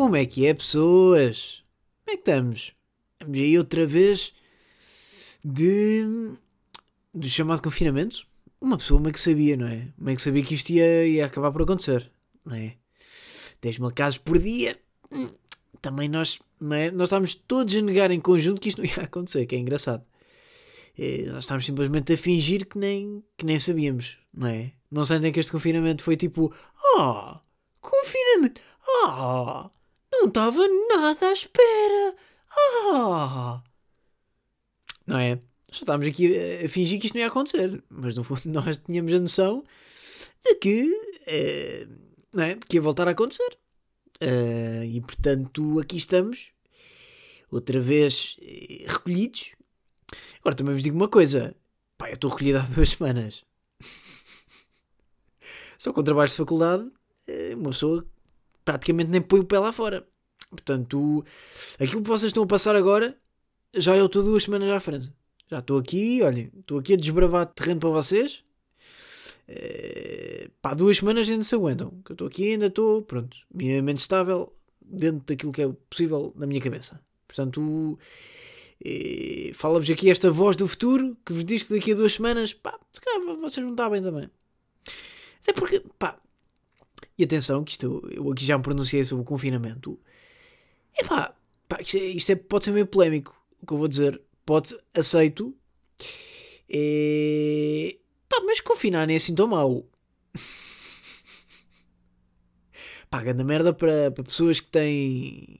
Como é que é, pessoas? Como é que estamos? Estamos aí outra vez de. do chamado confinamento? Uma pessoa meio que sabia, não é? Meio que sabia que isto ia, ia acabar por acontecer, não é? 10 mil casos por dia. Hum, também nós, não é? Nós estávamos todos a negar em conjunto que isto não ia acontecer, que é engraçado. É, nós estávamos simplesmente a fingir que nem, que nem sabíamos, não é? Não sentem que este confinamento foi tipo, oh, confinamento, oh, não estava nada à espera, oh. Não é? Só estávamos aqui a, fingir que isto não ia acontecer, mas no fundo nós tínhamos a noção de que, é, não é? de que ia voltar a acontecer. Uh, e portanto, aqui estamos, outra vez eh, recolhidos. Agora também vos digo uma coisa: pá, eu estou recolhido há duas semanas. Só com trabalhos de faculdade, uma pessoa praticamente nem põe o pé lá fora. Portanto, aquilo que vocês estão a passar agora, já eu estou duas semanas à frente. Já estou aqui, olhem, estou aqui a desbravar terreno para vocês. É, pá, duas semanas ainda se aguentam. Que eu estou aqui ainda estou, pronto, minimamente estável dentro daquilo que é possível na minha cabeça. Portanto, é, fala-vos aqui esta voz do futuro que vos diz que daqui a duas semanas, pá, se calhar vocês não estão bem também. Até porque, pá, e atenção, que isto eu aqui já me pronunciei sobre o confinamento. É pá, é, isto é, pode ser meio polémico, o que eu vou dizer. Pode, aceito. É, pá, mas confinar nem é assim tão mau. pá, grande merda para, para pessoas que têm.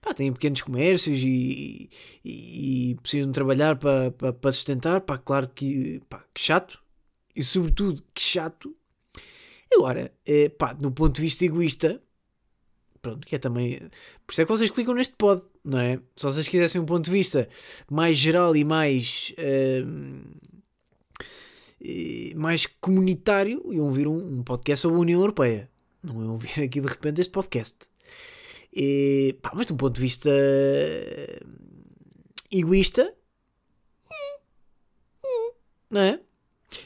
Pá, têm pequenos comércios e, e, e precisam trabalhar para, para, para sustentar. Pá, claro que, pá, que chato. E sobretudo, que chato Agora, é, pá, no ponto de vista egoísta, pronto, que é também. Por isso é que vocês clicam neste pod, não é? Se vocês quisessem um ponto de vista mais geral e mais. Uh, mais comunitário, iam ouvir um, um, podcast sobre a União Europeia. Não iam ouvir aqui de repente este podcast. E, pá, mas de um ponto de vista egoísta, não é?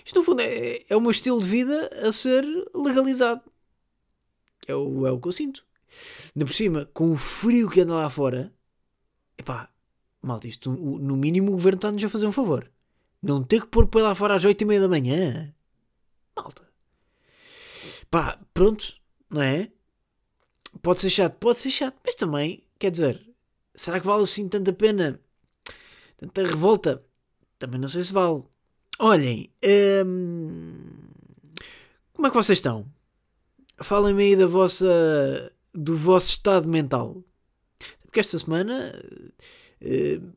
Isto, no fundo, é, é o meu estilo de vida a ser legalizado. É o, é o que eu sinto. Ainda por cima, com o frio que anda lá fora, epá, malta, isto no mínimo o governo está-nos a fazer um favor. Não ter que pôr para lá fora às 8 e meia da manhã. Malta. Pá, pronto, não é? Pode ser chato, pode ser chato, mas também, quer dizer, será que vale assim tanta pena? Tanta revolta? Também não sei se vale. Olhem, hum, como é que vocês estão? Falem-me aí da vossa, do vosso estado mental. Porque esta semana uh,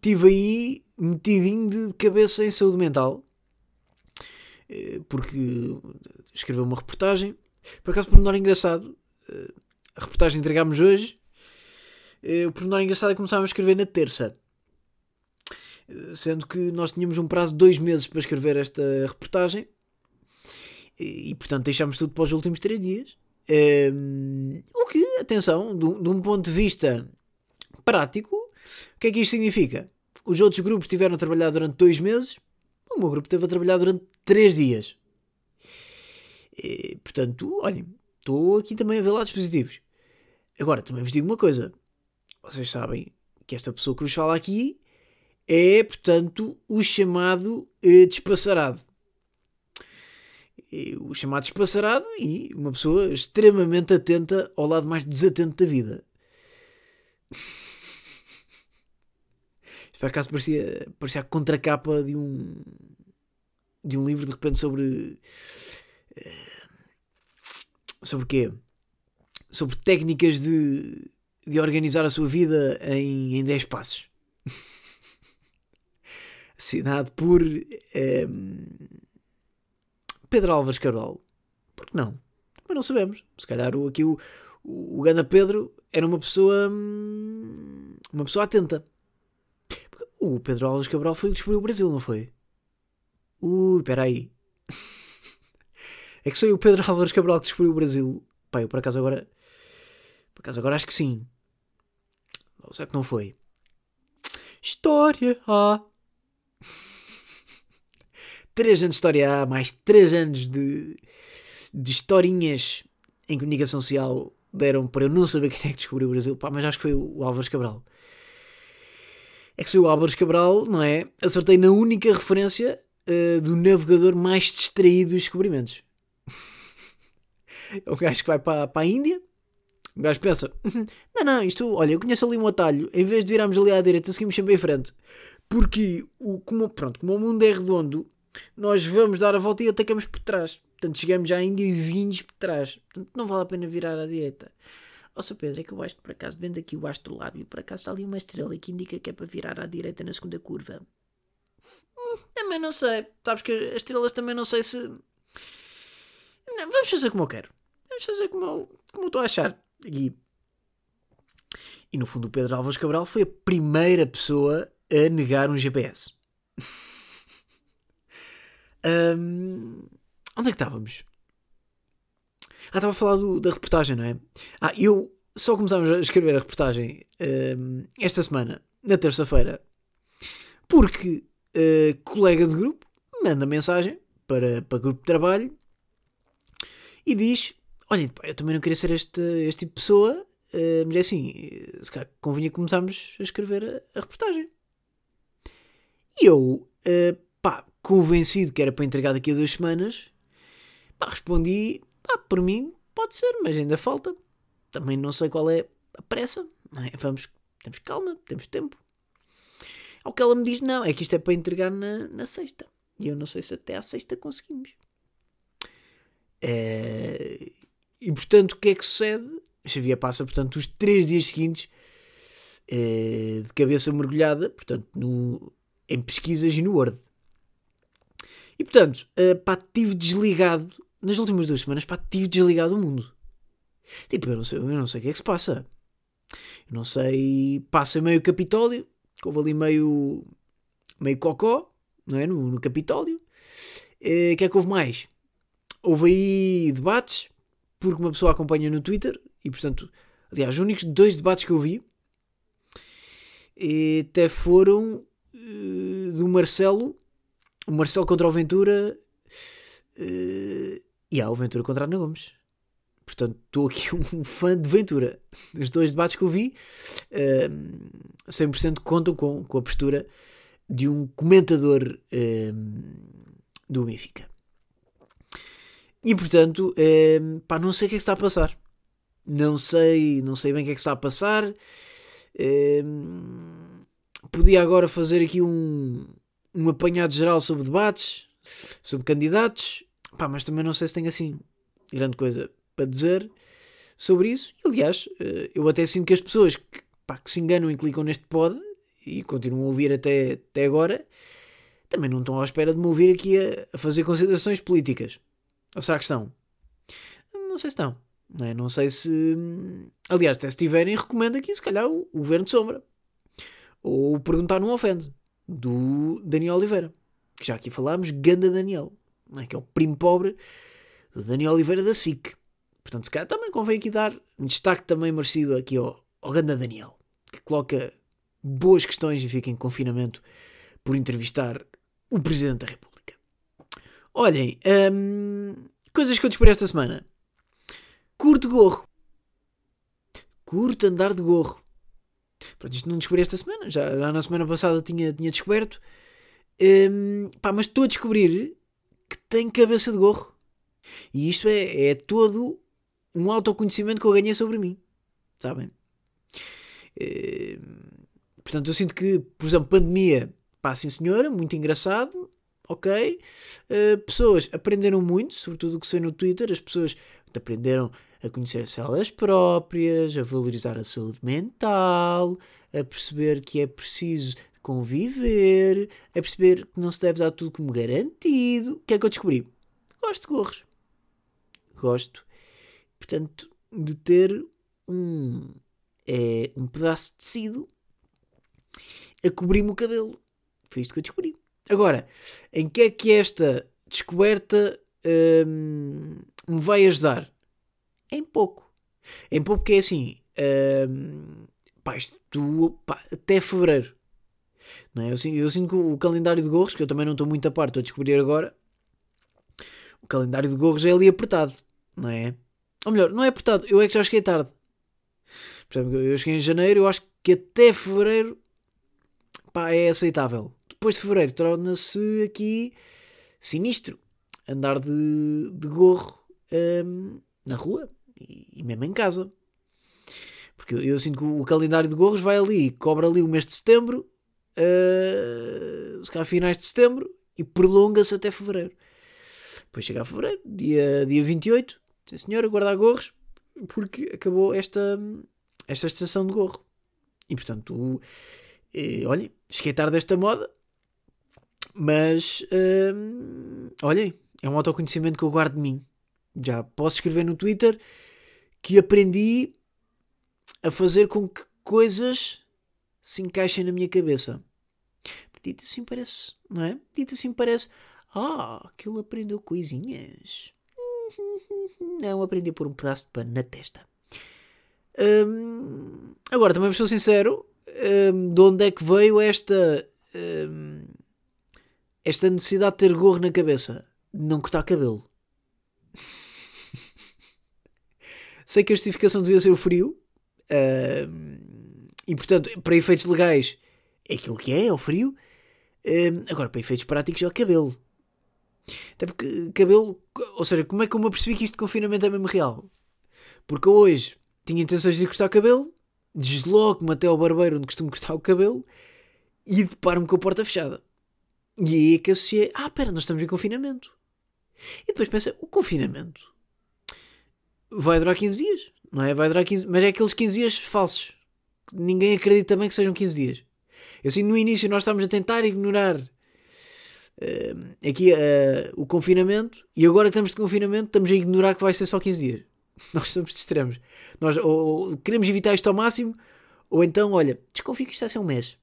tive aí metidinho de cabeça em saúde mental. Uh, porque escreveu uma reportagem. Por acaso, por menor engraçado, uh, a reportagem entregámos hoje. o pormenor engraçado é que começámos a escrever na terça sendo que nós tínhamos um prazo de dois meses para escrever esta reportagem e portanto deixámos tudo para os últimos três dias. Um, o que, atenção, de, um ponto de vista prático, o que é que isto significa? Os outros grupos tiveram a trabalhar durante dois meses, o meu grupo teve a trabalhar durante três dias. E, portanto, olhem, estou aqui também a ver lados positivos. Agora, também vos digo uma coisa. Vocês sabem que esta pessoa que vos fala aqui é, portanto, o chamado eh, despassarado. O chamado despassarado e uma pessoa extremamente atenta ao lado mais desatento da vida. Isto por acaso parecia, parecia a contracapa de um de um livro de repente sobre eh, sobre quê? Sobre técnicas de, de organizar a sua vida em, em 10 passos assinado por eh, Pedro Álvares Cabral. Por que não? Mas não sabemos. Se calhar o, aqui o, o Ganda Pedro era uma pessoa hum, uma pessoa atenta. O Pedro Álvares Cabral foi o que descobriu o Brasil, não foi? Ui, espera aí. é que foi o Pedro Álvares Cabral que descobriu o Brasil. Pai, eu por acaso agora. Por acaso agora acho que sim. Ou será que não foi? História! Ah! 3 anos de história A, mais 3 anos de, de historinhas em comunicação social deram para eu não saber quem é que descobriu o Brasil, pá, mas acho que foi o Álvares Cabral. É que se o Álvares Cabral, não é? Acertei na única referência uh, do navegador mais distraído dos descobrimentos. é o gajo que vai para, para a Índia. O gajo pensa: uhum, não, não, isto, olha, eu conheço ali um atalho. Em vez de virarmos ali à direita, seguimos sempre em frente. Porque, o, como, pronto, como o mundo é redondo, nós vamos dar a volta e atacamos por trás. Portanto, chegamos à Índia e vimos por trás. Portanto, não vale a pena virar à direita. Ó, oh, Pedro, é que eu acho que por acaso, vendo aqui o astrolábio, por acaso está ali uma estrela que indica que é para virar à direita na segunda curva. Hum, também não sei. Sabes que as estrelas também não sei se. Não, vamos fazer como eu quero. Vamos fazer como eu, como eu estou a achar. E, e no fundo, o Pedro Alves Cabral foi a primeira pessoa a negar um GPS. um, onde é que estávamos? Ah, estava a falar do, da reportagem, não é? Ah, eu só começámos a escrever a reportagem um, esta semana, na terça-feira, porque uh, colega de grupo manda mensagem para, para grupo de trabalho e diz: Olha, eu também não queria ser este, este tipo de pessoa, uh, mas é assim, se calhar convinha começarmos a escrever a, a reportagem. E eu, uh, convencido que era para entregar daqui a duas semanas, pá, respondi: pá, por mim pode ser, mas ainda falta. Também não sei qual é a pressa. É? Vamos, temos calma, temos tempo. Ao que ela me diz: não, é que isto é para entregar na, na sexta. E eu não sei se até à sexta conseguimos. É, e portanto, o que é que sucede? Xavier passa, portanto, os três dias seguintes é, de cabeça mergulhada, portanto, no, em pesquisas e no Word. E portanto, uh, pá, tive desligado, nas últimas duas semanas, pá, tive desligado o mundo. Tipo, eu não sei, eu não sei o que é que se passa. Eu não sei, passa meio Capitólio, houve ali meio, meio cocó, não é? No, no Capitólio. Eh, o uh, que é que houve mais? Houve aí debates, porque uma pessoa acompanha no Twitter, e portanto, aliás, os únicos dois debates que eu vi eh, até foram uh, do Marcelo, o Marcelo contra o Ventura, uh, e há o Ventura contra Ana Gomes. Portanto, estou aqui um fã de Ventura. Os dois debates que eu vi, uh, 100% contam com, com a postura de um comentador uh, do Benfica. E portanto, uh, pá, não sei o que é que está a passar. Não sei, não sei bem o que é que está a passar. Uh, podia agora fazer aqui um, um apanhado geral sobre debates, sobre candidatos, pá, mas também não sei se tenho assim grande coisa para dizer sobre isso. Aliás, eh, eu até sinto que as pessoas que, pá, que se enganam e clicam neste pod e continuam a ouvir até, até agora também não estão à espera de me ouvir aqui a, a fazer considerações políticas. Ou será que estão? Não sei se estão. Não, é? não sei se. Aliás, até se tiverem, recomendo aqui, se calhar, o, o Governo de Sombra. Ou Perguntar Não Ofende, do Daniel Oliveira. Que já aqui falámos, Ganda Daniel. É? Que é o primo pobre do Daniel Oliveira da SIC. Portanto, se calhar também convém aqui dar um destaque também merecido aqui ao, ao Ganda Daniel. Que coloca boas questões e fica em confinamento por entrevistar o Presidente da República. Olhem, hum, coisas que eu descobri esta semana. Curto gorro. Curto andar de gorro. Pronto, isto não descobri esta semana, já, já na semana passada tinha, tinha descoberto. Um, pá, mas estou a descobrir que tem cabeça de gorro. E isto é, é todo um autoconhecimento que eu ganhei sobre mim. Sabem? Um, portanto, eu sinto que, por exemplo, pandemia, pá, sim senhora, muito engraçado, ok? Uh, pessoas aprenderam muito, sobretudo o que sei no Twitter, as pessoas aprenderam a conhecer-se elas próprias, a valorizar a saúde mental, a perceber que é preciso conviver, a perceber que não se deve dar tudo como garantido. O que é que eu descobri? Gosto de gorros. Gosto, portanto, de ter um, é, um pedaço de tecido a cobrir-me o cabelo. Foi isto que eu descobri. Agora, em que é que esta descoberta hum, me vai ajudar? Em pouco. Em pouco que é assim, uh, pá, isto, pá, até fevereiro. Não é? eu, eu sinto que o calendário de gorros, que eu também não estou muito a par, estou a descobrir agora, o calendário de gorros é ali apertado, não é? Ou melhor, não é apertado, eu é que já cheguei tarde. Por exemplo, eu cheguei em janeiro, eu acho que até fevereiro pá, é aceitável. Depois de fevereiro torna-se aqui sinistro andar de, de gorro um, na rua e, e, mesmo em casa. Porque eu, eu, sinto que o calendário de gorros vai ali, cobra ali o mês de setembro, uh, se calhar finais de setembro, e prolonga-se até fevereiro. Depois chega a fevereiro, dia, dia 28, sim senhor, a guardar gorros, porque acabou esta, esta estação de gorro. E portanto, eh, olhem, cheguei desta moda, mas hum, olhem, é um autoconhecimento que eu guardo de mim. Já posso escrever no Twitter que aprendi a fazer com que coisas se encaixem na minha cabeça. Dito assim parece, não é? Dito assim parece, ah, que ele aprendeu coisinhas. Não, aprendi a pôr um pedaço de pano na testa. Hum, agora, também vos sou sincero, hum, de onde é que veio esta hum, esta necessidade de ter gorro na cabeça? De não cortar cabelo. Sei que a justificação devia ser o frio. e portanto, para efeitos legais, é aquilo que é, é o frio. agora, para efeitos práticos, é o cabelo. Até porque cabelo. Ou seja, como é que eu me apercebi que isto de confinamento é mesmo real? Porque hoje tinha intenções de cortar cabelo, desloco-me até ao barbeiro onde costumo cortar o cabelo e deparo-me com a porta fechada. E aí é que associei: ah, pera, nós estamos em confinamento. E depois pensa: o confinamento vai durar 15 dias, não é? Vai durar 15, mas é aqueles 15 dias falsos. Ninguém acredita também que sejam 15 dias. Eu sei, no início nós estávamos a tentar ignorar uh, aqui uh, o confinamento e agora que estamos de confinamento estamos a ignorar que vai ser só 15 dias. Nós somos de extremos. Nós ou, ou, queremos evitar isto ao máximo ou então, olha, desconfio que isto vai ser um mês.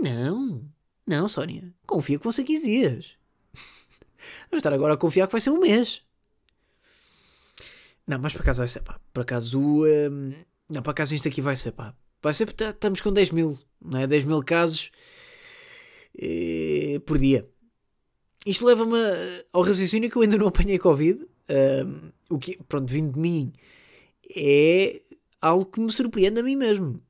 Não, não, Sónia, confia que vão ser 15 dias. Vamos estar agora a confiar que vai ser um mês. Não, mas por acaso vai ser, pá. Por acaso, um, não, por acaso isto aqui vai ser, pá. Vai ser porque estamos com 10 mil, não é? 10 mil casos eh, por dia. Isto leva-me ao raciocínio que eu ainda não apanhei Covid. Um, o que, pronto, vindo de mim, é algo que me surpreende a mim mesmo.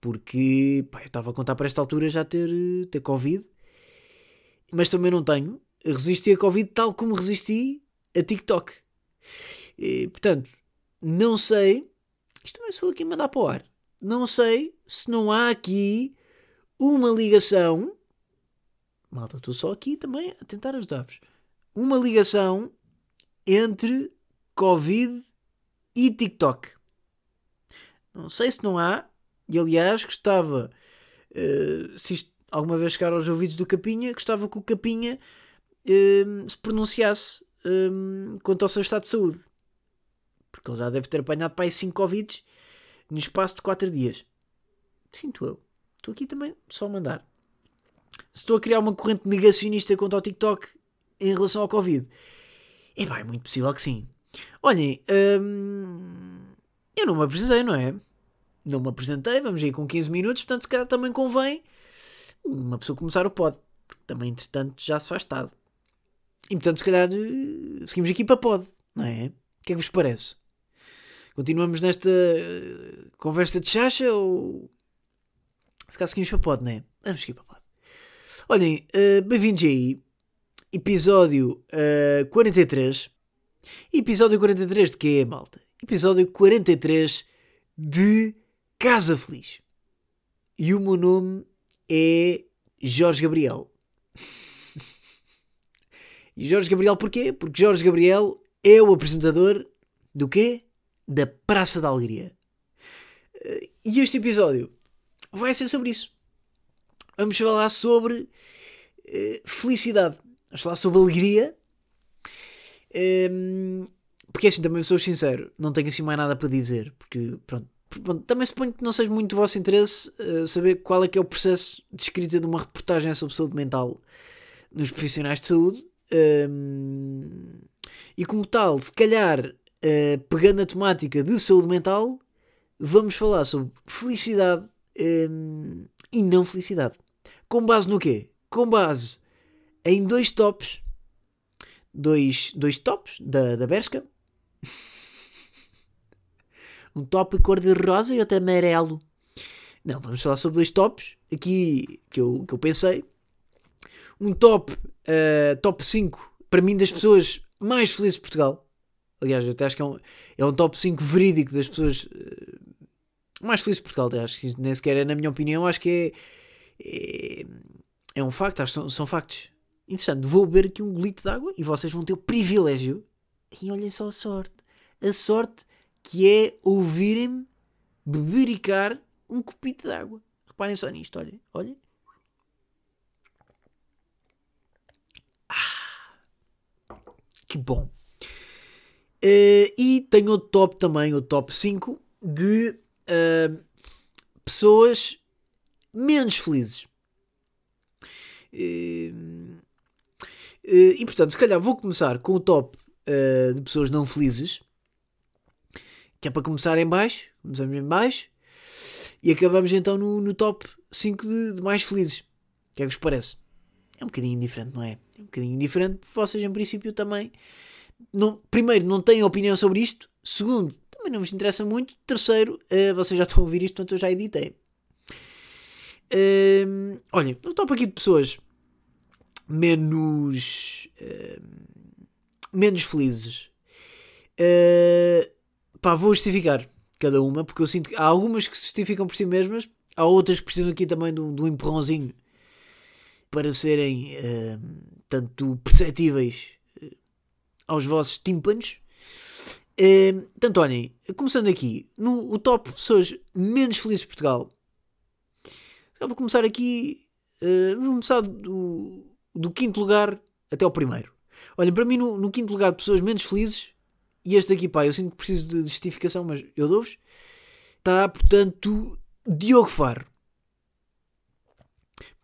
Porque, pá, eu estava a contar para esta altura já ter, ter Covid. Mas também não tenho. Resisti a Covid tal como resisti a TikTok. E, portanto, não sei. Isto também sou aqui a mandar para o ar. Não sei se não há aqui uma ligação. Malta, estou só aqui também a tentar ajudar-vos. Uma ligação entre Covid e TikTok. Não sei se não há. E aliás, gostava. Uh, se isto alguma vez chegar aos ouvidos do Capinha, gostava que o Capinha uh, se pronunciasse um, quanto ao seu estado de saúde. Porque ele já deve ter apanhado para aí 5 Covid no espaço de 4 dias. Sinto eu. Estou aqui também só a mandar. Se estou a criar uma corrente negacionista contra o TikTok em relação ao Covid. É bem, é muito possível que sim. Olhem, hum, eu não me apresentei, não é? Não me apresentei, vamos ir com 15 minutos, portanto, se calhar também convém uma pessoa começar o pod. Porque também, entretanto, já se faz tarde. E portanto, se calhar, eh, seguimos aqui para pod, não é? O que é que vos parece? Continuamos nesta eh, conversa de chacha ou. Se calhar seguimos para pod, não é? Vamos seguir para pod. Olhem, uh, bem-vindos aí. Episódio uh, 43. Episódio 43 de quê, malta? Episódio 43 de Casa Feliz. E o meu nome é Jorge Gabriel. E Jorge Gabriel porquê? Porque Jorge Gabriel é o apresentador do quê? Da Praça da Alegria. Eh, e este episódio vai ser sobre isso. Vamos falar sobre uh, felicidade. Vamos falar sobre alegria. Ehm, porque assim, também sou sincero, não tenho assim mais nada para dizer. Porque, pronto, pronto também suponho que não seja muito do vosso interesse uh, saber qual é que é o processo de escrita de uma reportagem sobre saúde mental nos profissionais de saúde um, e como tal, se calhar, uh, pegando a temática de saúde mental, vamos falar sobre felicidade um, e não felicidade. Com base no quê? Com base em dois tops, dois, dois tops da, da Berska. Um top cor-de-rosa e outro amarelo. Não, vamos falar sobre dois tops aqui que eu, que eu pensei. Um top, uh, top 5, para mim, das pessoas mais felizes de Portugal. Aliás, eu até acho que é um, é um top 5 verídico das pessoas uh, mais felizes de Portugal. Acho que nem sequer é, na minha opinião, acho que é, é, é um facto, acho que são, são factos. Interessante, vou beber aqui um golito de água e vocês vão ter o privilégio. E olhem só a sorte. A sorte que é ouvirem-me bebericar um copito de água. Reparem só nisto, olhem, olhem. Ah, que bom. Uh, e tenho o top também, o top 5 de uh, pessoas menos felizes. Uh, e portanto, se calhar vou começar com o top de pessoas não felizes, que é para começar em baixo. Começamos em baixo e acabamos então no, no top 5 de, de, mais felizes. O que é que vos parece? É um bocadinho diferente, não é? É um bocadinho diferente, porque vocês em princípio também. Não, primeiro, não têm opinião sobre isto. Segundo, também não vos interessa muito. Terceiro, uh, vocês já estão a ouvir isto, portanto eu já editei. Uh, olhem, no top aqui de pessoas menos. Uh, menos felizes. Uh, pá, vou justificar cada uma, porque eu sinto que há algumas que se justificam por si mesmas, há outras que precisam aqui também de um, de um empurrãozinho para serem uh, tanto perceptíveis aos vossos tímpanos. Uh, tanto olhem, começando aqui, no o top de pessoas menos felizes de Portugal. Eu vou começar aqui, uh, vamos começar do, do quinto lugar até ao primeiro. Olhem, para mim, no, no quinto lugar de pessoas menos felizes, e este aqui, pá, eu sinto que preciso de justificação, mas eu dou-vos. Está, portanto, Diogo Faro.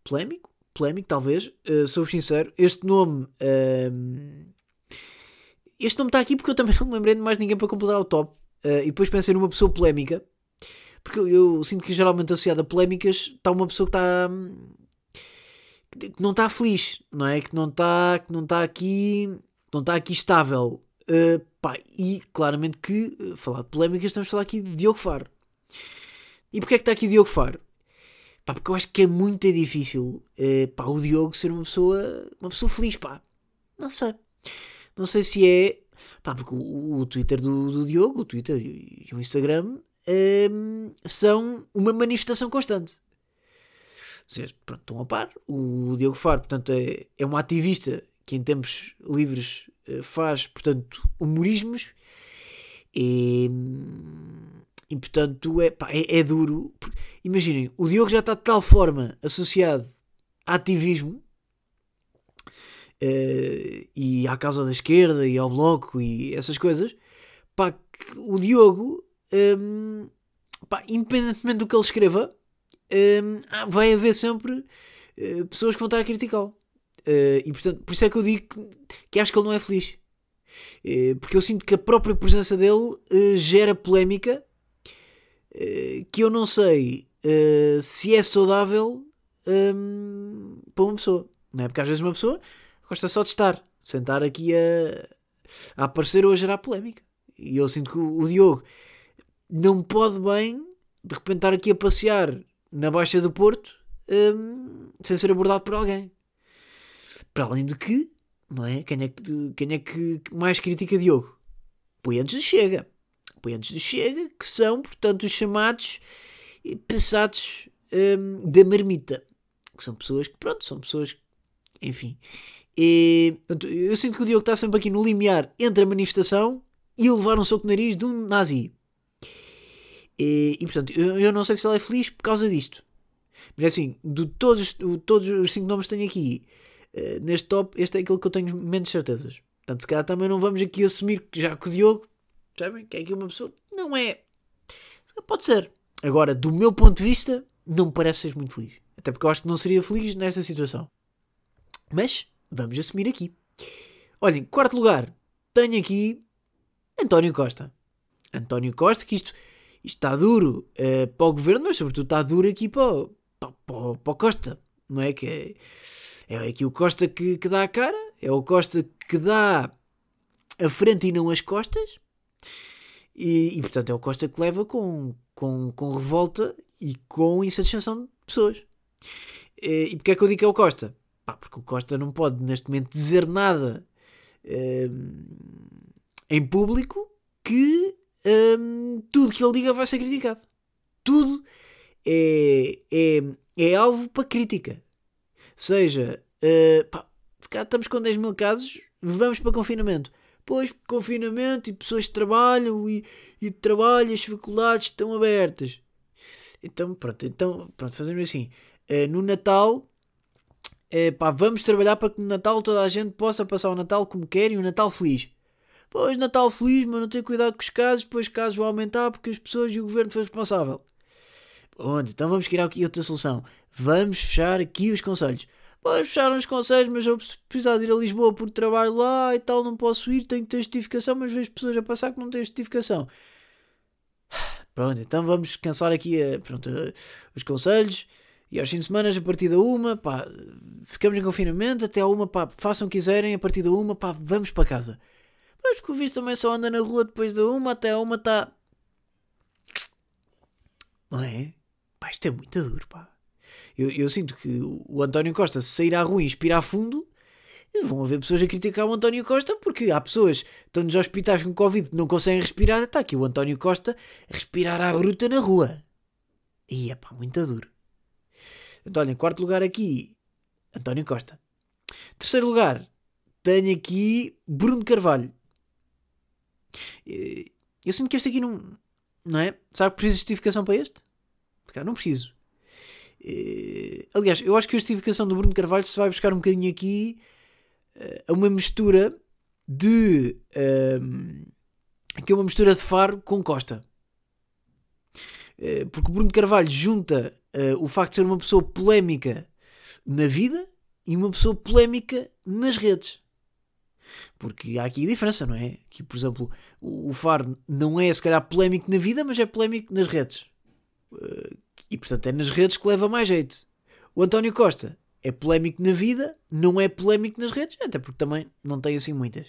Polémico? Polémico, talvez. Uh, Sou-vos sincero. Este nome. Uh, este nome está aqui porque eu também não me lembrei de mais ninguém para completar o top. Uh, e depois pensei numa pessoa polémica. Porque eu, eu, sinto que geralmente associado a polémicas está uma pessoa que está. que não está feliz, não é? Que não está, que não está aqui. não está aqui estável. Uh, pá, e claramente que, uh, falar de polémicas, estamos a falar aqui de Diogo Faro. E porquê é que está aqui Diogo Faro? Pá, porque eu acho que é muito difícil uh, pá, o Diogo ser uma pessoa, uma pessoa feliz, pá. Não sei. Não sei se é. Pá, porque o, o Twitter do, do, Diogo, o Twitter e, o Instagram ehm, são uma manifestação constante. Seja, pronto, estão a par. O Diogo Faro, portanto, é, é um ativista que em tempos livres eh, faz, portanto, humorismos e, e portanto, é, pá, é, é, duro. Imaginem, o Diogo já está de tal forma associado a ativismo uh, e à causa da esquerda e ao bloco e essas coisas, pá, o Diogo, um, ehm, pá, independentemente do que ele escreva, um, ehm, vai haver sempre uh, pessoas que vão estar a criticá-lo. Uh, e portanto, por isso é que eu digo que, que acho que ele não é feliz. Porque eu sinto que a própria presença dele gera polémica que eu não sei se é saudável um, para uma pessoa. Não é? Porque às vezes uma pessoa gosta só de estar, sentar aqui a, a aparecer ou a gerar polémica. E eu sinto que o, o Diogo não pode bem de repente estar aqui a passear na Baixa do Porto um, sem ser abordado por alguém. Para além de que, não é? Quem é que, quem é que mais critica Diogo? Apoiantes do Chega. Apoiantes do Chega, que são, portanto, os chamados pensados um, da marmita. Que são pessoas que, pronto, são pessoas enfim. E, eu sinto que o Diogo está sempre aqui no limiar entre a manifestação e levar um soco no nariz de um nazi. E, e portanto, eu, eu, não sei se ele é feliz por causa disto. Mas é assim, de todos, todos os cinco nomes que tenho aqui, eh, neste top, este é aquele que eu tenho menos certezas. Portanto, se calhar também não vamos aqui assumir que já que o Diogo, sabem, que é aqui uma pessoa, não é. Pode ser. Agora, do meu ponto de vista, não me parece ser muito feliz. Até porque eu acho que não seria feliz nesta situação. Mas, vamos assumir aqui. Olhem, quarto lugar, tenho aqui António Costa. António Costa, que isto, isto está duro uh, para o governo, mas sobretudo está duro aqui para, para, para, o Costa. Não é? Que é, é aqui o Costa que, que dá a cara, é o Costa que dá a frente e não as costas. E, e, portanto é o Costa que leva com, com, com revolta e com insatisfação de pessoas. E, e porque é que eu digo que é o Costa? Pá, porque o Costa não pode neste momento dizer nada um, em público que um, tudo que ele diga vai ser criticado. Tudo é, é, é alvo para crítica. Seja, uh, pá, se cá estamos com 10 mil casos, vamos para confinamento. Pois, confinamento e pessoas que trabalham e, e trabalho, as faculdades estão abertas. Então, pronto, então, pronto fazemos assim. Uh, no Natal, uh, pá, vamos trabalhar para que no Natal toda a gente possa passar o Natal como quer e um Natal feliz. Pois, Natal feliz, mas não ter cuidado com os casos, depois casos vão aumentar porque as pessoas e o governo foi responsável. Onde? Então vamos criar aqui outra solução. Vamos fechar aqui os conselhos. Pois fecharam os conselhos, mas eu precisar de ir a Lisboa por trabalho lá e tal, não posso ir, tenho que ter justificação, mas vejo pessoas a passar que não têm justificação. Pronto, então vamos cancelar aqui a, pronto, os conselhos e aos fins de semana, a partir da uma, pá, ficamos em confinamento até a uma, pá, façam o que quiserem, a partir da uma, pá, vamos para casa. Mas que o visto também só anda na rua depois da uma, até a uma está. Não é? Pá, isto é muito duro, pá. Eu, eu sinto que o António Costa, se sair à rua e inspirar fundo, vão haver pessoas a criticar o António Costa porque há pessoas que estão nos hospitais com Covid não conseguem respirar. Está aqui o António Costa a respirar à bruta na rua. E é pá, muito duro. Então, olha, em quarto lugar aqui, António Costa. Terceiro lugar, tenho aqui Bruno Carvalho. Eh, eu sinto que este aqui não. Não é? Sabe que precisa de justificação para este? Cara, não preciso. Uh, aliás, eu acho que a justificação do Bruno Carvalho se vai buscar um bocadinho aqui uh, a uma mistura de. Uh, aqui é uma mistura de Faro com Costa. Uh, porque o Bruno Carvalho junta o facto de ser uma pessoa polémica na vida e uma pessoa polémica nas redes. Porque há aqui a diferença, não é? Que, por exemplo, o Faro não é se calhar polémico na vida, mas é polémico nas redes. E portanto é nas redes que leva mais jeito. O António Costa é polémico na vida, não é polémico nas redes, até porque também não tem assim muitas.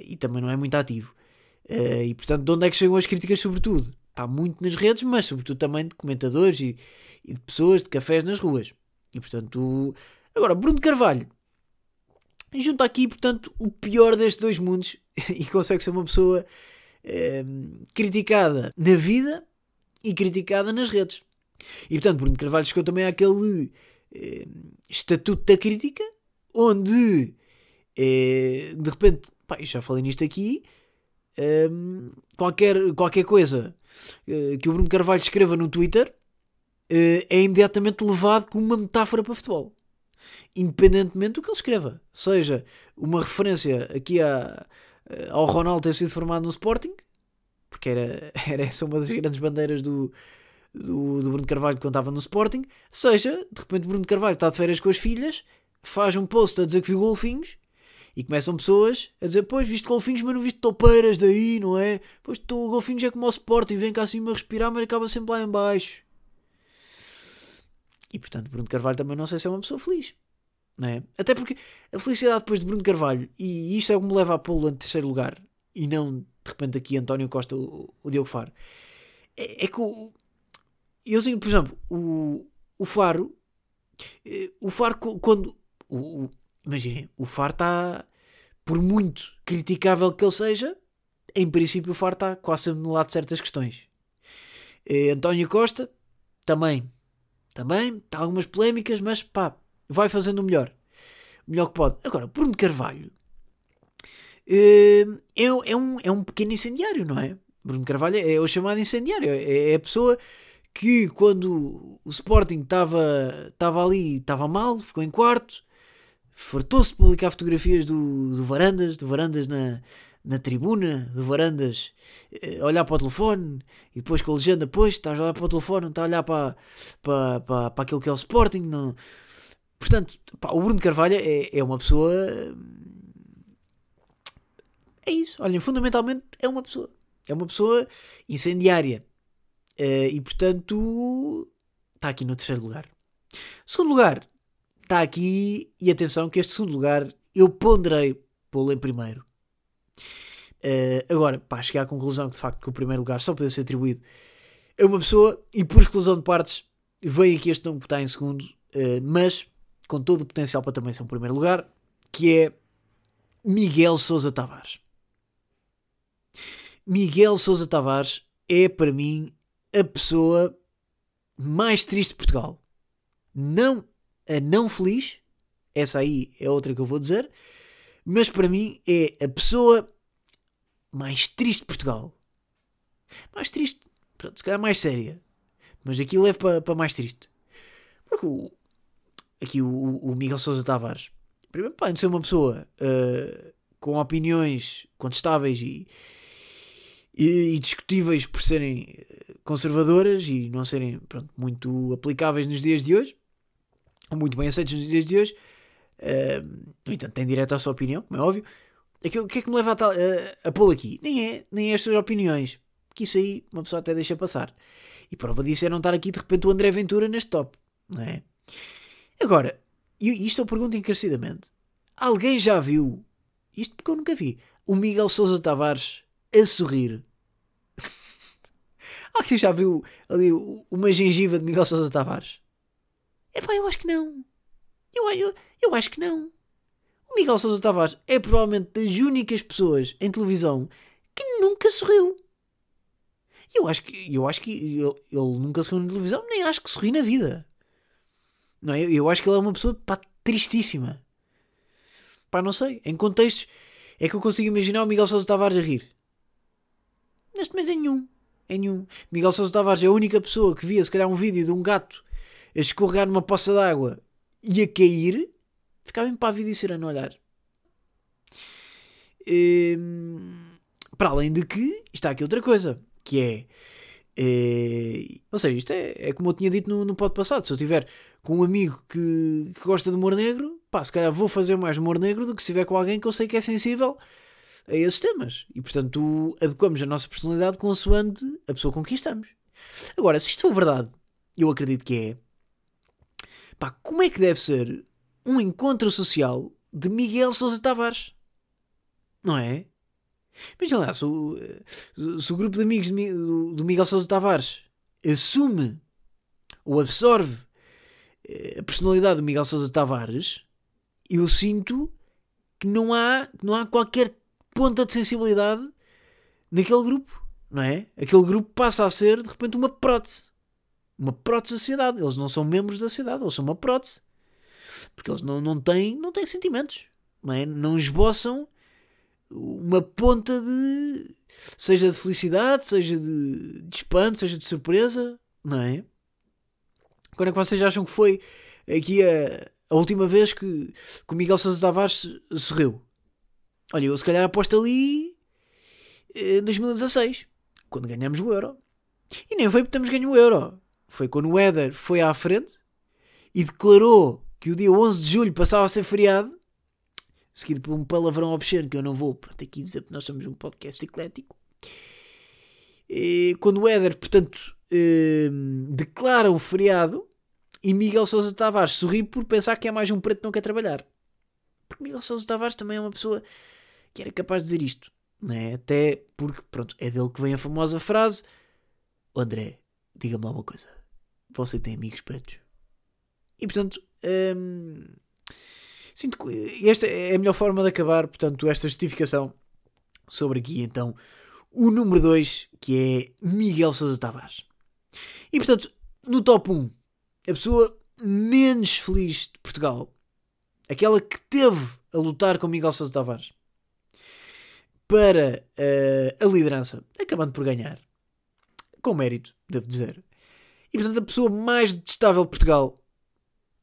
E também não é muito ativo. E portanto, de onde é que chegam as críticas, sobretudo? Está muito nas redes, mas sobretudo também de comentadores e, e de pessoas de cafés nas ruas. E portanto, agora, Bruno Carvalho junta aqui, portanto, o pior destes dois mundos e consegue ser uma pessoa uh, criticada na vida e criticada nas redes. E portanto, Bruno Carvalho chegou também àquele eh, estatuto da crítica, onde eh, de repente, pá, já falei nisto aqui, eh, qualquer, qualquer coisa eh, que o Bruno Carvalho escreva no Twitter eh, é imediatamente levado como uma metáfora para futebol. Independentemente do que ele escreva. Seja uma referência aqui a, eh, ao Ronaldo ter sido formado no Sporting, porque era, era essa uma das grandes bandeiras do, do, do Bruno Carvalho quando estava no Sporting, seja, de repente Bruno Carvalho está de férias com as filhas, faz um post a dizer que viu golfinhos e começam pessoas a dizer: Pois, viste golfinhos, mas não viste topeiras daí, não é? Pois, tu, golfinhos é como o Sporting, vem cá acima respirar, mas acaba sempre lá em baixo. E portanto, Bruno Carvalho também não sei se é uma pessoa feliz. Não é? Até porque a felicidade depois de Bruno Carvalho, e isto é o que me leva a pô-lo em terceiro lugar, e não de repente aqui António Costa, o, o Diogo Faro, é, é que o, eu por exemplo, o, o Faro, eh, o Faro quando, o, imaginem, o Faro está, por muito criticável que ele seja, em princípio o Faro está quase sempre no lado de certas questões. Eh, António Costa, também, também, está algumas polémicas, mas pá, vai fazendo o melhor, o melhor que pode. Agora, Bruno Carvalho eh, é, é, um, é um pequeno incendiário, não é? Bruno Carvalho é o chamado incendiário, é, é a pessoa que quando o Sporting estava ali, estava mal, ficou em quarto, fartou-se de publicar fotografias do, do Varandas, do Varandas na, na tribuna, do Varandas eh, olhar para o telefone e depois com a legenda, pois, estás a olhar para o telefone, não está a olhar para, para, para, para aquilo que é o Sporting. Não. Portanto, pá, o Bruno Carvalho é, é uma pessoa. É isso. Olhem, fundamentalmente é uma pessoa. É uma pessoa incendiária. Uh, e portanto, está aqui no terceiro lugar. Segundo lugar, está aqui, e atenção que este segundo lugar eu ponderei pô-lo em primeiro. Uh, agora, pá, cheguei à conclusão que de facto que o primeiro lugar só podia ser atribuído a uma pessoa e por exclusão de partes veio aqui este nome que está em segundo, uh, mas com todo o potencial para também ser um primeiro lugar, que é Miguel Sousa Tavares. Miguel Sousa Tavares é para mim a pessoa mais triste de Portugal. Não a não feliz, essa aí é outra que eu vou dizer, mas para mim é a pessoa mais triste de Portugal. Mais triste, pronto, se calhar mais séria, mas aqui levo para, para mais triste. Porque o, aqui o, o Miguel Sousa Tavares, primeiro, pá, de ser uma pessoa uh, com opiniões contestáveis e, e, e, discutíveis por serem conservadoras e não serem pronto, muito aplicáveis nos dias de hoje, muito bem aceitos nos dias de hoje. Uh, no entanto, tem direito à sua opinião, como é óbvio. O que é que me leva a, a, a pô-lo aqui? Nem é, nem é estas opiniões, que isso aí uma pessoa até deixa passar. E prova disso é não estar aqui de repente o André Ventura neste top, não é? Agora, isto eu pergunto encarecidamente: alguém já viu, isto porque eu nunca vi, o Miguel Sousa Tavares a sorrir Alguém já viu ali uma gengiva de Miguel Sousa Tavares? É pá, eu acho que não. Eu, eu, eu acho que não. O Miguel Sousa Tavares é provavelmente das únicas pessoas em televisão que nunca sorriu. Eu acho que, eu acho que ele, ele nunca sorriu na televisão, nem acho que sorri na vida. Não é? Eu acho que ele é uma pessoa pá, tristíssima. Pá, não sei. Em contextos é que eu consigo imaginar o Miguel Sousa Tavares a rir. Neste momento, nenhum em nenhum. Miguel Sousa Tavares é a única pessoa que via, se calhar, um vídeo de um gato a escorregar numa poça d'água e a cair, ficava impávido e sereno a olhar. Hum, para além de que está aqui outra coisa, que é. é ou seja, isto é, é como eu tinha dito no, no passado. Se eu tiver com um amigo que, que gosta de humor negro, pá, se calhar vou fazer mais humor negro do que se estiver com alguém que eu sei que é sensível a esses temas. E portanto adequamos a nossa personalidade consoante a pessoa com quem estamos. Agora, se isto for verdade, eu acredito que é. Pá, como é que deve ser um encontro social de Miguel Sousa Tavares? Não é? Imagina lá, se o, se o grupo de amigos do, do Miguel Sousa Tavares assume ou absorve eh, a personalidade do Miguel Sousa Tavares, eu sinto que não há, não há qualquer ponta de sensibilidade naquele grupo, não é? Aquele grupo passa a ser, de repente, uma prótese. Uma prótese da sociedade. Eles não são membros da sociedade, eles são uma prótese. Porque eles não, não, têm, não têm sentimentos, não é? Não esboçam uma ponta de. seja de felicidade, seja de, de espanto, seja de surpresa, não é? Quando é que vocês acham que foi aqui a, a última vez que, que o Miguel Sousa Tavares sorriu? Olha, eu se calhar aposto ali em eh, 2016, quando ganhamos o Euro. E nem foi porque temos ganho o Euro. Foi quando o Éder foi à frente e declarou que o dia 11 de julho passava a ser feriado, seguido por um palavrão obsceno que eu não vou pronto, aqui dizer porque nós somos um podcast eclético. E quando o Éder, portanto, eh, declara o feriado e Miguel Sousa Tavares sorri por pensar que é mais um preto que não quer trabalhar. Porque Miguel Sousa Tavares também é uma pessoa que era capaz de dizer isto. é? Até porque, pronto, é dele que vem a famosa frase: André, diga-me lá uma coisa. Você tem amigos pretos? E portanto, hum, sinto que esta é a melhor forma de acabar, portanto, esta justificação sobre aqui, então, o número 2, que é Miguel Sousa Tavares. E portanto, no top 1, a pessoa menos feliz de Portugal, aquela que teve a lutar com Miguel Sousa Tavares, para uh, a liderança, acabando por ganhar. Com mérito, devo dizer. E portanto, a pessoa mais detestável de Portugal,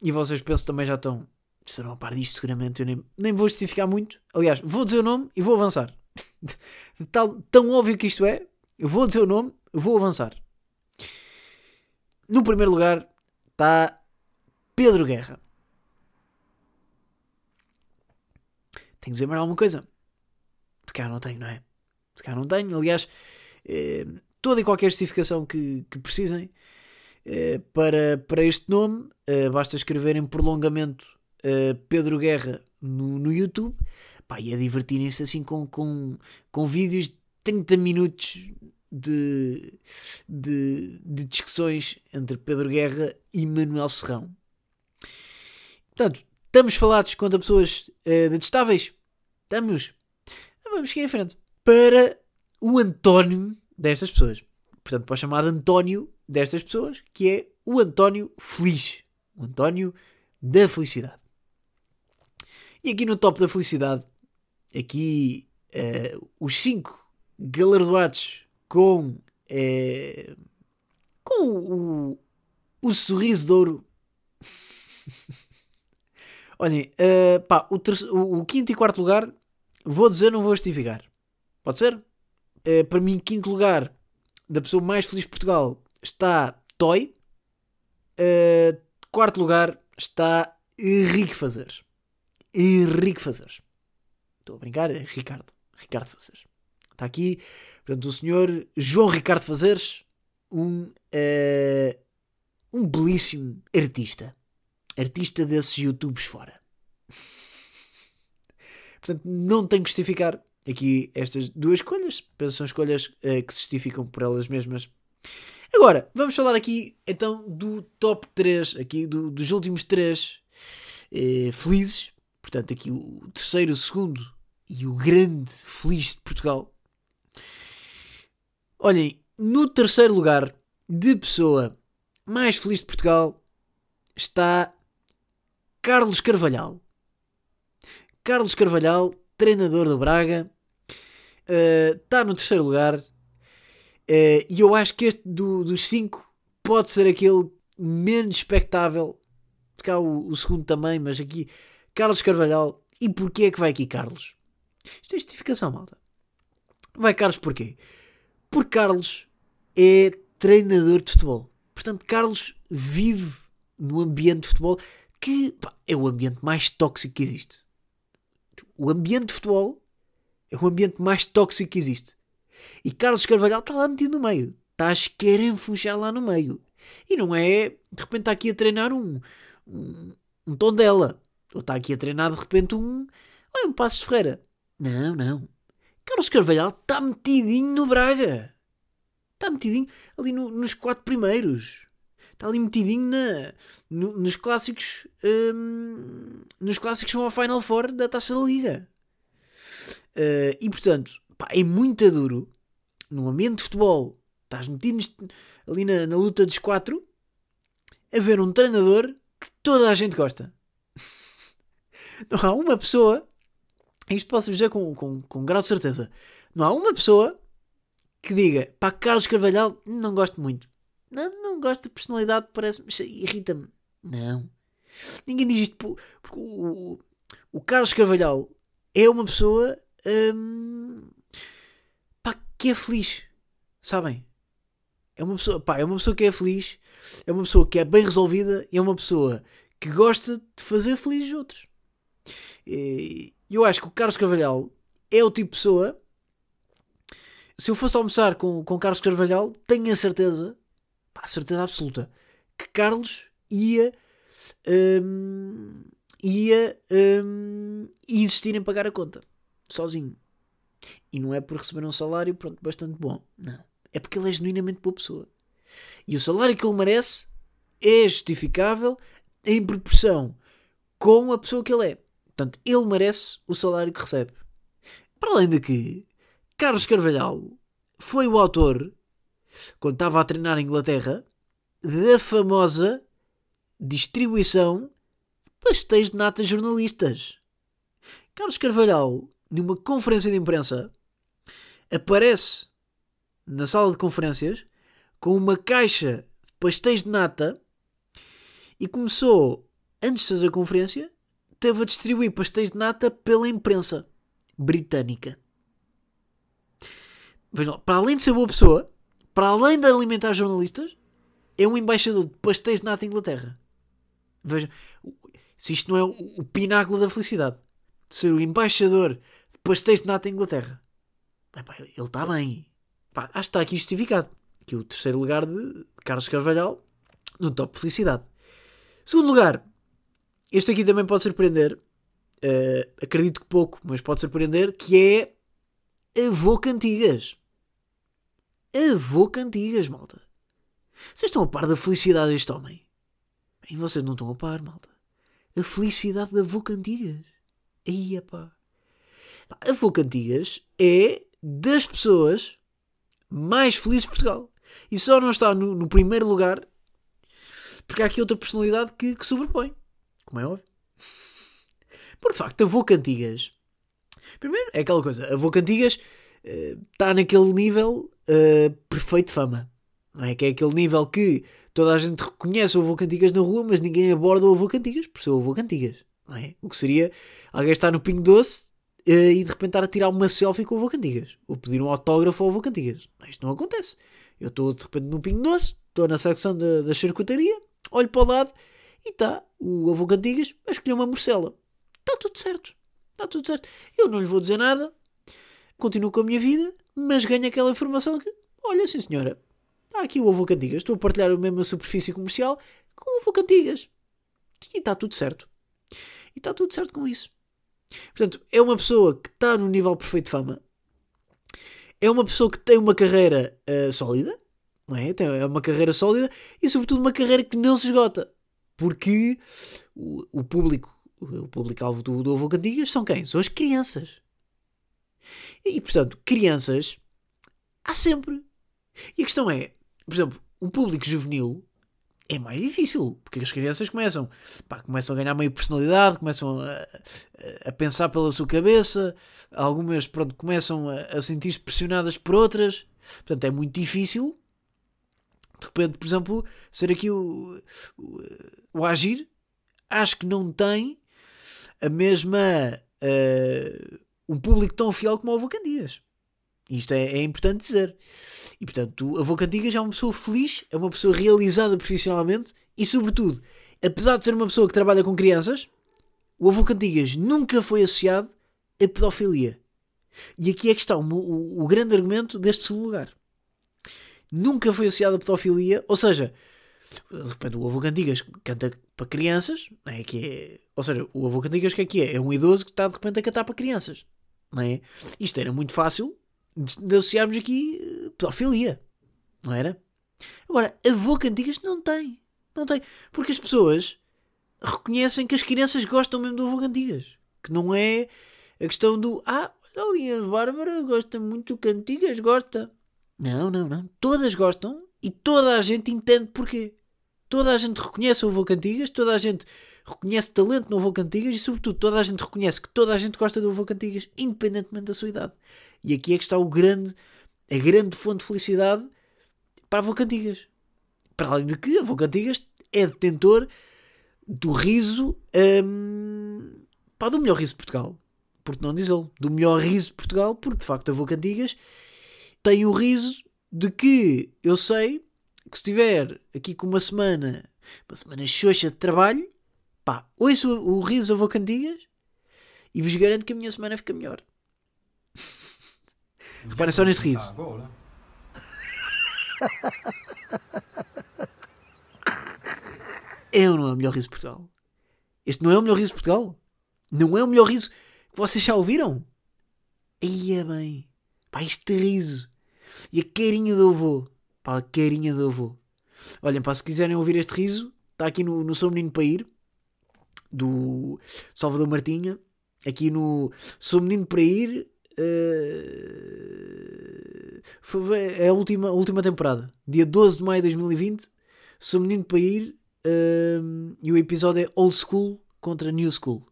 e vocês pensam também já estão, serão a par disto seguramente, eu nem, nem vou justificar muito. Aliás, vou dizer o nome e vou avançar. De tal, tão óbvio que isto é, eu vou dizer o nome, eu vou avançar. No primeiro lugar está Pedro Guerra. Tenho que dizer mais alguma coisa? Se calhar não tenho, não é? Se calhar não tenho. Aliás, eh, toda e qualquer justificação que, que precisem para, para este nome, eh, basta escreverem prolongamento eh, Pedro Guerra no, no YouTube Pá, e a divertirem-se assim com, com, com vídeos de 30 minutos de, de, de discussões entre Pedro Guerra e Manuel Serrão. Portanto, estamos falados contra pessoas uh, detestáveis? Estamos. Vamos seguir em frente. Para o António destas pessoas. Portanto, para o chamado António destas pessoas, que é o António Feliz. O António da Felicidade. E aqui no top da felicidade, aqui uh, os cinco galardoados com, uh, com o, o sorriso de ouro. Olhem, uh, pá, o, o, o, quinto e quarto lugar, vou dizer, não vou justificar. Pode ser? Para mim, quinto lugar da pessoa mais feliz de Portugal está Toy. Uh, quarto lugar está Henrique Fazeres. Henrique Fazeres. Estou a brincar, é Ricardo. Ricardo Fazeres. Está aqui, portanto, o senhor João Ricardo Fazeres, um, uh, um belíssimo artista. Artista desses YouTubes fora. Portanto, não tenho que justificar aqui estas duas escolhas. Penso são escolhas uh, que se justificam por elas mesmas. Agora, vamos falar aqui então do top 3, aqui do, dos últimos 3 uh, felizes. Portanto, aqui o terceiro, o segundo e o grande feliz de Portugal. Olhem, no terceiro lugar de pessoa mais feliz de Portugal está Carlos Carvalhal. Carlos Carvalhal, treinador do Braga, uh, está no terceiro lugar. Uh, e eu acho que este do, dos cinco pode ser aquele menos expectável. Se cá o, o segundo também, mas aqui Carlos Carvalhal. E porquê é que vai aqui Carlos? Isto é justificação, malta. Vai Carlos porquê? Porque Carlos é treinador de futebol. Portanto, Carlos vive no ambiente de futebol que pá, é o ambiente mais tóxico que existe. O ambiente de futebol é o ambiente mais tóxico que existe. E Carlos Carvalhal está lá metido no meio. Está a esquerenfujar lá no meio. E não é, de repente, está aqui a treinar um, um, um tom dela. Ou está aqui a treinar, de repente, um, um Passos Ferreira. Não, não. Carlos Carvalhal está metidinho no Braga. Está metidinho ali no, nos quatro primeiros. Está ali metidinho na, no, nos clássicos. Hum, nos clássicos vão ao Final Four da Taça da Liga. Uh, e portanto, pá, é muito duro. No ambiente de futebol, estás metido ali na, na luta dos quatro. A ver um treinador que toda a gente gosta. Não há uma pessoa isto posso dizer com, com, com grau de certeza. Não há uma pessoa que diga pá, Carlos Carvalhal não gosto muito. Não, não gosto de personalidade, parece-me, irrita-me. Não. Ninguém diz isto porque o, o, o Carlos Carvalhal é uma pessoa hum, que é feliz. Sabem? É uma pessoa, pá, é uma pessoa que é feliz, é uma pessoa que é bem resolvida e é uma pessoa que gosta de fazer felizes outros. E, eu acho que o Carlos Carvalhal é o tipo de pessoa. Se eu fosse almoçar com, com Carlos Carvalhal, tenho a certeza, a certeza absoluta, que Carlos ia. Um, ia um, existir em pagar a conta sozinho. E não é por receber um salário pronto, bastante bom. Não. É porque ele é genuinamente boa pessoa. E o salário que ele merece é justificável em proporção com a pessoa que ele é. Portanto, ele merece o salário que recebe. Para além de que Carlos Carvalhal foi o autor, quando estava a treinar em Inglaterra, da famosa distribuição de pastéis de nata jornalistas. Carlos Carvalhal, numa conferência de imprensa, aparece na sala de conferências com uma caixa de pastéis de nata e começou, antes de fazer a conferência, teve a distribuir pastéis de nata pela imprensa britânica. Vejam, para além de ser boa pessoa, para além de alimentar jornalistas, é um embaixador de pastéis de nata em Inglaterra. Vejam, se isto não é o, pináculo da felicidade, de ser o embaixador de pastéis de nata em Inglaterra. Epá, ele está bem. Epá, acho que está aqui justificado. Que o terceiro lugar de Carlos Carvalhal no top felicidade. Segundo lugar, este aqui também pode surpreender. uh, acredito que pouco, mas pode surpreender, que é Avô Cantigas. Avô Cantigas, malta. Vocês estão a par da felicidade deste homem? Bem, vocês não estão a par, malta. A felicidade da Avô Cantigas. Aí, pá. Avô Cantigas é das pessoas mais felizes de Portugal. E só não está no, no primeiro lugar porque há aqui outra personalidade que, que sobrepõe. Como é óbvio. Porque de facto, Avô Cantigas. Primeiro, é aquela coisa. Avô Cantigas uh, está naquele nível uh, perfeito de fama. Não é? Que é aquele nível que toda a gente reconhece o avô Cantigas na rua, mas ninguém aborda o avô Cantigas por ser o avô Cantigas. Não é? O que seria alguém estar no Pingo Doce uh, e de repente estar a tirar uma selfie com o avô Cantigas. Ou pedir um autógrafo ao avô Cantigas. Não, isto não acontece. Eu estou de repente no Pingo Doce, estou na secção da, da charcutaria, olho para o lado e está o avô Cantigas a escolher uma morcela. Está tudo certo. Está tudo certo. Eu não lhe vou dizer nada, continuo com a minha vida, mas ganho aquela informação que, olha, sim senhora, está aqui o avô Cantigas, estou a partilhar a mesma superfície comercial com o avô Cantigas. E está tudo certo. E está tudo certo com isso. Portanto, é uma pessoa que está no nível perfeito de fama. É uma pessoa que tem uma carreira uh, sólida. Não é? É uma carreira sólida e, sobretudo, uma carreira que não se esgota. Porque o, o público, o público-alvo do, do Avô Cantigas são quem? São as crianças. E, portanto, crianças há sempre. E a questão é, por exemplo, um público juvenil é mais difícil, porque as crianças começam, pá, começam a ganhar meio personalidade, começam a, a, pensar pela sua cabeça, algumas pronto, começam a, a sentir-se pressionadas por outras, portanto é muito difícil de repente, por exemplo, ser aqui o, o, o agir, acho que não tem a mesma uh, um público tão fiel como o Avô Candias. Isto é, é importante dizer. E portanto, o Avô Cantigas é uma pessoa feliz, é uma pessoa realizada profissionalmente e, sobretudo, apesar de ser uma pessoa que trabalha com crianças, o Avô Cantigas nunca foi associado a pedofilia. E aqui é que está o, o, o grande argumento deste segundo lugar. Nunca foi associado a pedofilia, ou seja, de repente o avô Cantigas canta para crianças, é? Que é, ou seja, o avô Cantigas que é que é? É um idoso que está de repente a cantar para crianças. Não é? Isto era muito fácil de associarmos aqui eh, pedofilia, não era? Agora, avô Cantigas não tem. Não tem. Porque as pessoas reconhecem que as crianças gostam mesmo do avô Cantigas. Que não é a questão do ah, olha ali a Bárbara gosta muito do Cantigas, gosta. Não, não, não. Todas gostam e toda a gente entende porquê. Toda a gente reconhece o avô Cantigas, toda a gente reconhece talento no avô Cantigas e, sobretudo, toda a gente reconhece que toda a gente gosta do avô Cantigas, independentemente da sua idade. E aqui é que está o grande, a grande fonte de felicidade para a avô Cantigas. Para além de que a avô Cantigas é detentor do riso, hum, pá, do melhor riso de Portugal. Porque não dizê-lo? Do melhor riso de Portugal, porque de facto a avô Cantigas tem o riso de que eu sei que se estiver aqui com uma semana, uma semana xoxa de trabalho, pá, ouço o, riso avô Cantigas e vos garanto que a minha semana fica melhor. Reparem só nesse riso. É ou não é o melhor riso de Portugal? Este não é o melhor riso de Portugal? Não é o melhor riso que vocês já ouviram? Ia bem. Pá, este riso. E a carinha do avô. Pá, a carinha do avô. Olhem, pá, se quiserem ouvir este riso, está aqui no, no Sou Menino para Ir, do Salvador Martinha. Aqui no Sou Menino para Ir, Foi, é a última, a última temporada, dia 12 de maio de 2020. Sou menino para ir uh, e o episódio é Old School contra New School.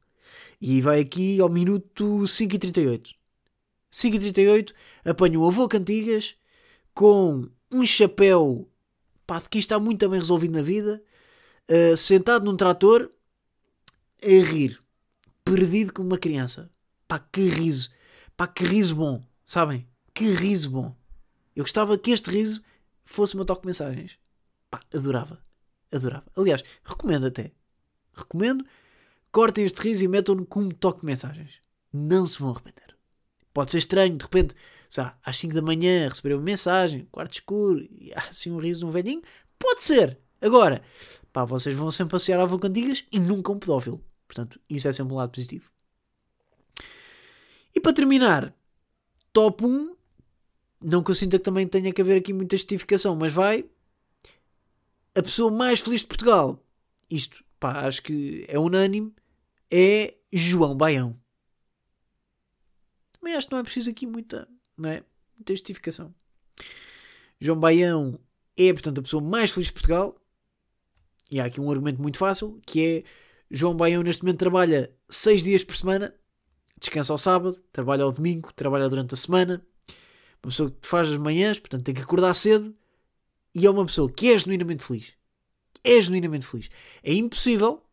E vai aqui ao minuto 5h38. 5h38 apanho o avô Cantigas com um chapéu pá, de que está muito bem resolvido na vida, uh, sentado num trator a rir, perdido como uma criança. Pá, que riso! Pá, que riso bom, sabem? Que riso bom. Eu gostava que este riso fosse uma toque mensagens. Pá, adorava. Adorava. Aliás, recomendo até. Recomendo. Cortem este riso e metam-no como toque de mensagens. Não se vão arrepender. Pode ser estranho, de repente, sabe, às 5 da manhã receber uma mensagem, quarto escuro, e assim um riso de um velhinho. Pode ser. Agora, pá, vocês vão sempre passear avô cantigas e nunca um pedófilo. Portanto, isso é sempre um lado positivo. E para terminar, top 1, não que eu sinta que também tenha que haver aqui muita justificação, mas vai a pessoa mais feliz de Portugal. Isto, pá, acho que é unânime, é João Baião. Também acho que não é preciso aqui muita, não é? muita justificação. João Baião é, portanto, a pessoa mais feliz de Portugal. E há aqui um argumento muito fácil, que é João Baião neste momento trabalha 6 dias por semana, descansa ao sábado, trabalha ao domingo, trabalha durante a semana. Uma pessoa que faz as manhãs, portanto tem que acordar cedo. E é uma pessoa que é genuinamente feliz. É genuinamente feliz. É impossível.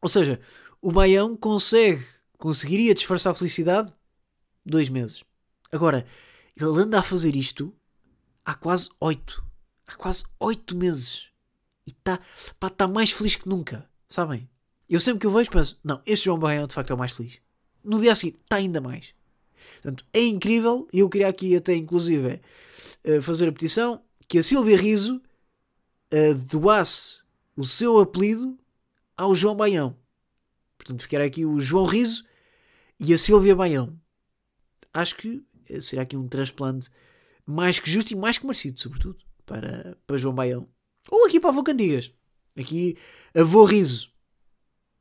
Ou seja, o Baião consegue, conseguiria disfarçar a felicidade dois meses. Agora, ele anda a fazer isto há quase oito. Há quase oito meses. E está tá mais feliz que nunca. Sabem? Eu sempre que o vejo penso, não, este João Baião de facto é o mais feliz. No dia seguinte está ainda mais. Portanto, é incrível. E eu queria aqui até inclusive eh, fazer a petição que a Silvia Riso uh, doasse o seu apelido ao João Baião. Portanto, ficar aqui o João Riso e a Silvia Baião. Acho que eh, será aqui um transplante mais que justo e mais que merecido, sobretudo, para, para João Baião. Ou aqui para a Avô Candigas. Aqui, Avô Riso.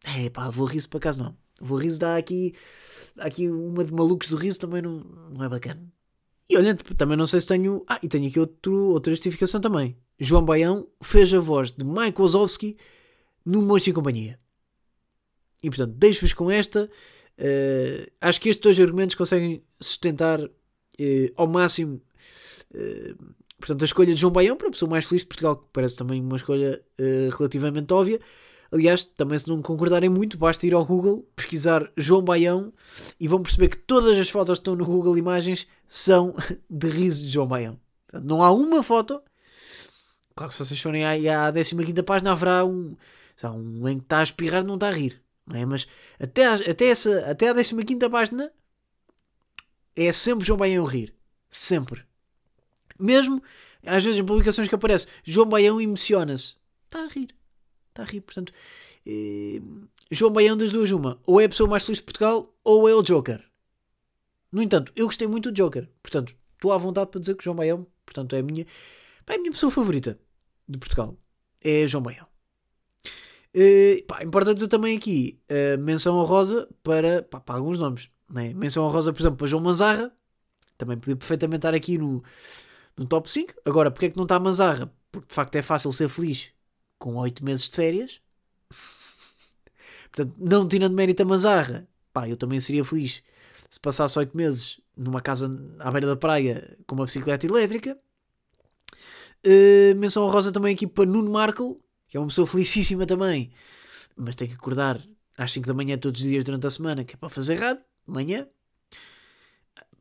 É, pá, Avô Riso, por acaso não. Avô Riso dá aqui, dá aqui uma de malucos do riso, também não, não é bacana. E olhando, também não sei se tenho. Ah, e tenho aqui outro, outra justificação também. João Baião fez a voz de Mike Wazowski no Moço e Companhia. E portanto, deixo-vos com esta. Uh, acho que estes dois argumentos conseguem sustentar uh, ao máximo uh, portanto, a escolha de João Baião para a pessoa mais feliz de Portugal, que parece também uma escolha relativamente óbvia. Aliás, também se não concordarem muito, basta ir ao Google, pesquisar João Baião e vão perceber que todas as fotos que estão no Google Imagens são de riso de João Baião. Não há uma foto. Claro que se vocês forem à, à 15 página haverá um, sabe, um em que está a espirrar não está a rir. Não é? Mas até, até, essa, até a 15 página é sempre João Baião rir. Sempre. Mesmo às vezes em publicações que aparece João Baião emociona-se. Está a rir está a rir. Portanto, eh, João Baião das duas, uma. Ou é a pessoa mais feliz de Portugal, ou é o Joker. No entanto, eu gostei muito do Joker. Portanto, estou à vontade para dizer que João Baião, portanto, é a minha, é a minha pessoa favorita de Portugal. É João Baião. Uh, pá, importa dizer também aqui uh, menção honrosa para, pá, para alguns nomes. Né? Menção honrosa, por exemplo, para João Manzarra. Também podia perfeitamente estar aqui no, no top 5. Agora, porque é que não está Manzarra? Porque de facto é fácil ser feliz com 8 meses de férias. Portanto, não tirando mérito a Mazarra, pá, eu também seria feliz se passasse 8 meses numa casa à beira da praia com uma bicicleta elétrica. Uh, menção Rosa também aqui para Nuno Markle, que é uma pessoa felicíssima também, mas tem que acordar às 5 da manhã todos os dias durante a semana, que é para fazer de manhã.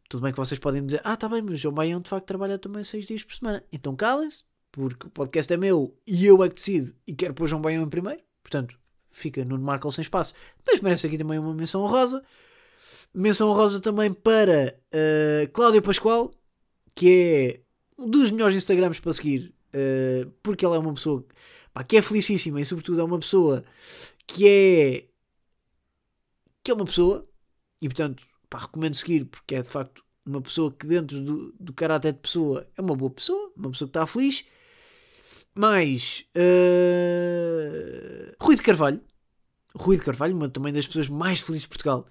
Tudo bem que vocês podem dizer, ah, tá bem, mas o João Baião de facto trabalha também 6 dias por semana. Então calem-se, porque o podcast é meu e eu é que decido e quero pôr João Baião em primeiro, portanto fica Nuno Markel sem espaço, mas merece aqui também uma menção honrosa. Menção honrosa também para uh, Cláudia Pascoal, que é um dos melhores Instagrams para seguir, uh, porque ela é uma pessoa pá, que é felicíssima e, sobretudo, é uma pessoa que é que é uma pessoa e, portanto, pá, recomendo seguir porque é de facto uma pessoa que, dentro do, do caráter de pessoa, é uma boa pessoa, uma pessoa que está feliz mais uh, Rui de Carvalho. Rui de Carvalho, uma também das pessoas mais felizes de Portugal.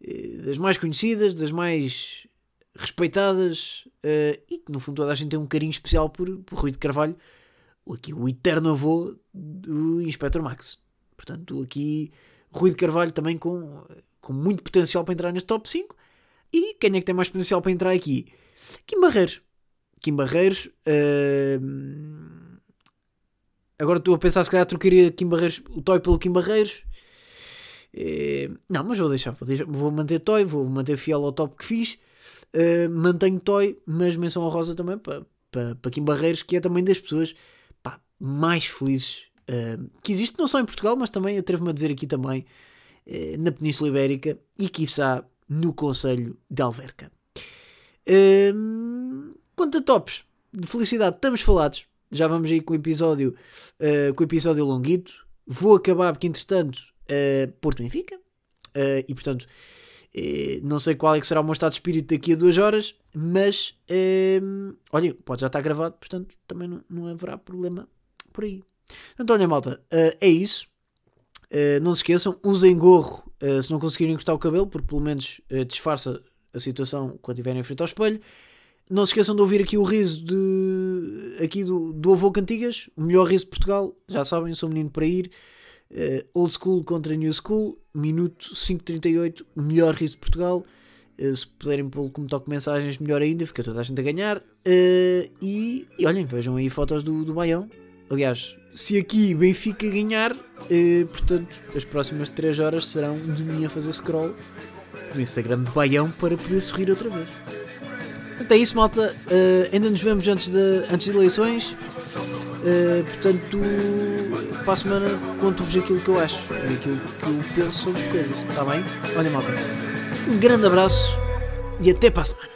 Uh, das mais conhecidas, das mais respeitadas uh, e que no fundo toda a gente tem um carinho especial por, por Rui de Carvalho, aqui o eterno avô do Inspector Max. Portanto, aqui Rui de Carvalho também com, com muito potencial para entrar neste top 5. E quem é que tem mais potencial para entrar aqui? Kim Barreiros. Kim Barreiros. Uh, Agora estou a pensar se calhar trocaria Kim Barreiros, o Toy pelo Kim Barreiros. É, não, mas vou deixar, vou deixar, vou manter Toy, vou manter fiel ao top que fiz. Uh, mantenho Toy, mas menção a Rosa também para, para, Kim Barreiros, que é também das pessoas pá, mais felizes uh, que existe, não só em Portugal, mas também, atrevo-me a dizer aqui também, na Península Ibérica e, quiçá, no Conselho de Alverca. quanto a tops de felicidade, estamos falados já vamos aí com o episódio, uh, com o episódio longuito. Vou acabar porque, entretanto, uh, Porto Benfica. Uh, e, portanto, não sei qual é que será o meu estado de espírito daqui a duas horas, mas eh, olha, pode já estar gravado, portanto também não, não haverá problema por aí. Então, olha, malta, é isso. Não se esqueçam, usem gorro se não conseguirem encostar o cabelo, porque pelo menos disfarça a situação quando estiverem em frente ao espelho. Não se esqueçam de ouvir aqui o riso de, aqui do, do Avô Cantigas, o melhor riso de Portugal. Já sabem, sou menino para ir. Uh, old School contra New School, minuto 5.38, melhor riso de Portugal. Uh, se puderem pô-lo como toque mensagens, melhor ainda, fica toda a gente a ganhar. Uh, e, e, olhem, vejam aí fotos do, do Baião. Aliás, se aqui Benfica ganhar, portanto, as próximas 3 horas serão de mim a fazer scroll no Instagram de Baião para poder sorrir outra vez. Portanto, é isso, malta. ainda nos vemos antes de, antes de eleições. Uh, portanto, para a semana conto-vos aquilo que eu acho e aquilo que eu penso sobre coisas. Está bem? Olha, malta. Um grande abraço e até para a semana.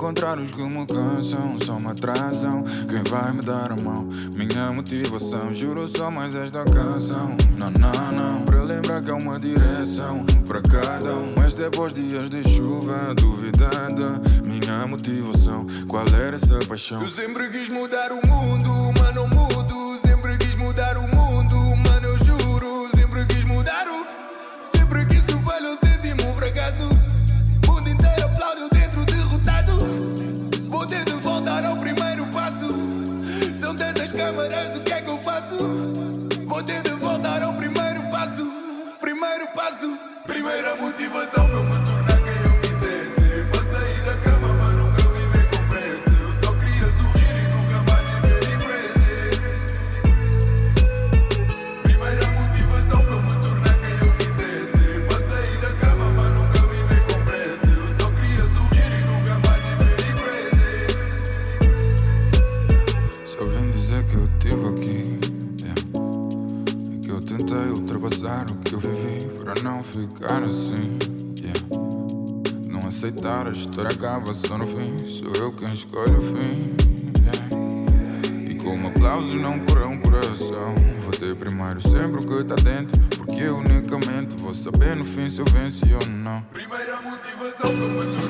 Encontrar os que me cansam, só me atrasam. Quem vai me dar a mão? Minha motivação, juro só mais esta canção. Não, não, não, para lembrar que há uma direção para cada um. Mas depois dias de chuva, duvidada. Minha motivação, qual era essa paixão? Eu sempre quis mudar o mundo, primeira motivação para me a história acaba só no fim. Sou eu quem escolhe o fim. yeah. E como aplausos não cura um coração. Vou ter primeiro sempre o que está dentro. Porque unicamente vou saber no fim se eu venci ou não. Primeira motivação para me